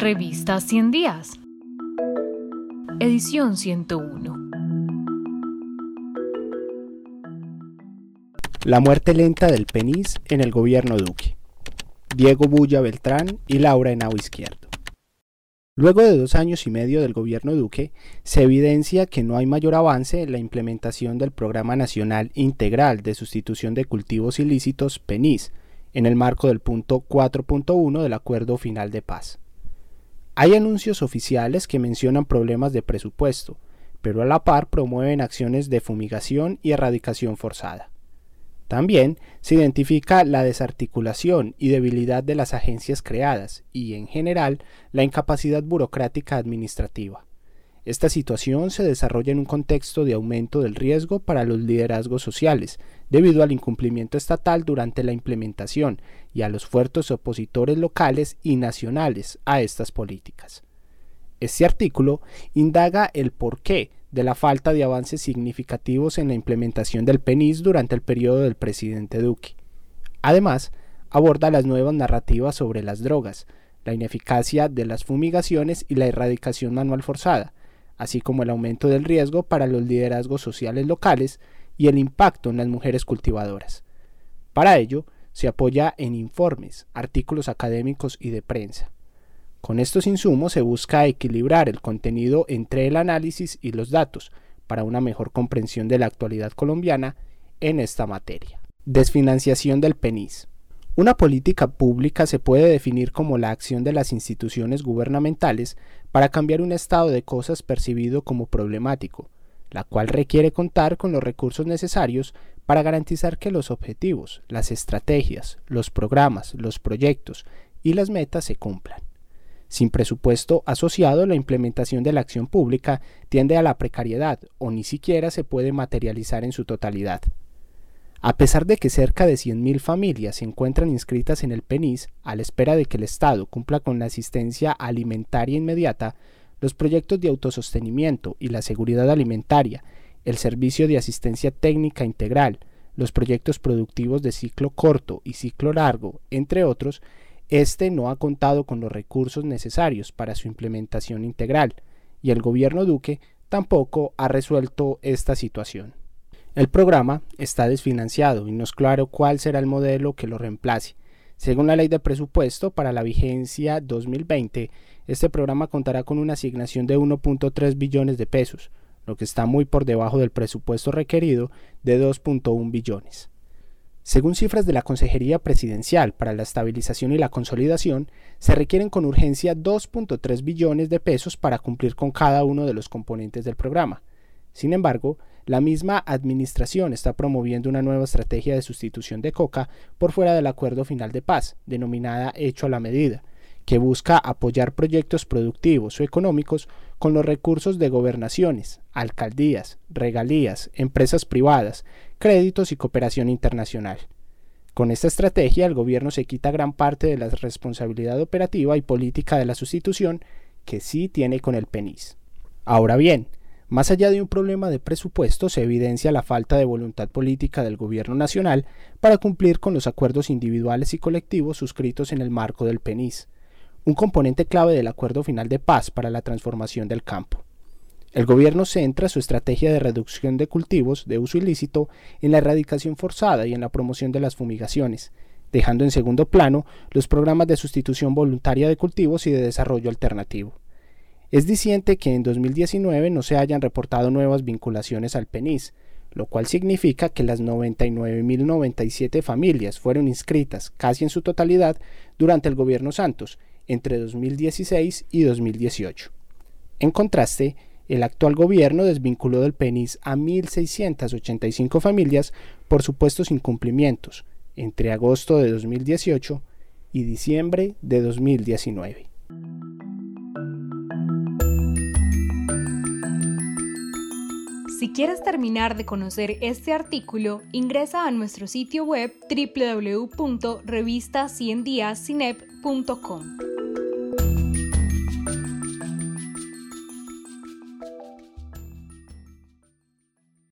Revista 100 días. Edición 101. La muerte lenta del penis en el gobierno Duque. Diego Bulla Beltrán y Laura Henao Izquierdo. Luego de dos años y medio del gobierno Duque, se evidencia que no hay mayor avance en la implementación del Programa Nacional Integral de Sustitución de Cultivos Ilícitos PENIS, en el marco del punto 4.1 del Acuerdo Final de Paz. Hay anuncios oficiales que mencionan problemas de presupuesto, pero a la par promueven acciones de fumigación y erradicación forzada. También se identifica la desarticulación y debilidad de las agencias creadas y, en general, la incapacidad burocrática administrativa. Esta situación se desarrolla en un contexto de aumento del riesgo para los liderazgos sociales, debido al incumplimiento estatal durante la implementación y a los fuertes opositores locales y nacionales a estas políticas. Este artículo indaga el porqué de la falta de avances significativos en la implementación del PENIS durante el periodo del presidente Duque. Además, aborda las nuevas narrativas sobre las drogas, la ineficacia de las fumigaciones y la erradicación manual forzada, así como el aumento del riesgo para los liderazgos sociales locales y el impacto en las mujeres cultivadoras. Para ello, se apoya en informes, artículos académicos y de prensa. Con estos insumos se busca equilibrar el contenido entre el análisis y los datos para una mejor comprensión de la actualidad colombiana en esta materia. Desfinanciación del PENIS. Una política pública se puede definir como la acción de las instituciones gubernamentales para cambiar un estado de cosas percibido como problemático, la cual requiere contar con los recursos necesarios para garantizar que los objetivos, las estrategias, los programas, los proyectos y las metas se cumplan. Sin presupuesto asociado, la implementación de la acción pública tiende a la precariedad o ni siquiera se puede materializar en su totalidad. A pesar de que cerca de 100.000 familias se encuentran inscritas en el PENIS a la espera de que el Estado cumpla con la asistencia alimentaria inmediata, los proyectos de autosostenimiento y la seguridad alimentaria, el servicio de asistencia técnica integral, los proyectos productivos de ciclo corto y ciclo largo, entre otros, este no ha contado con los recursos necesarios para su implementación integral, y el gobierno Duque tampoco ha resuelto esta situación. El programa está desfinanciado y no es claro cuál será el modelo que lo reemplace. Según la ley de presupuesto para la vigencia 2020, este programa contará con una asignación de 1.3 billones de pesos, lo que está muy por debajo del presupuesto requerido de 2.1 billones. Según cifras de la Consejería Presidencial para la Estabilización y la Consolidación, se requieren con urgencia 2.3 billones de pesos para cumplir con cada uno de los componentes del programa. Sin embargo, la misma Administración está promoviendo una nueva estrategia de sustitución de coca por fuera del Acuerdo Final de Paz, denominada Hecho a la Medida, que busca apoyar proyectos productivos o económicos con los recursos de gobernaciones, alcaldías, regalías, empresas privadas, créditos y cooperación internacional. Con esta estrategia el gobierno se quita gran parte de la responsabilidad operativa y política de la sustitución que sí tiene con el PENIS. Ahora bien, más allá de un problema de presupuesto, se evidencia la falta de voluntad política del gobierno nacional para cumplir con los acuerdos individuales y colectivos suscritos en el marco del PENIS un componente clave del acuerdo final de paz para la transformación del campo. El gobierno centra su estrategia de reducción de cultivos de uso ilícito en la erradicación forzada y en la promoción de las fumigaciones, dejando en segundo plano los programas de sustitución voluntaria de cultivos y de desarrollo alternativo. Es diciente que en 2019 no se hayan reportado nuevas vinculaciones al PENIS, lo cual significa que las 99.097 familias fueron inscritas casi en su totalidad durante el gobierno Santos entre 2016 y 2018. En contraste, el actual gobierno desvinculó del PENIS a 1.685 familias por supuestos incumplimientos entre agosto de 2018 y diciembre de 2019. Si quieres terminar de conocer este artículo, ingresa a nuestro sitio web www.revistaciendiascinep.com.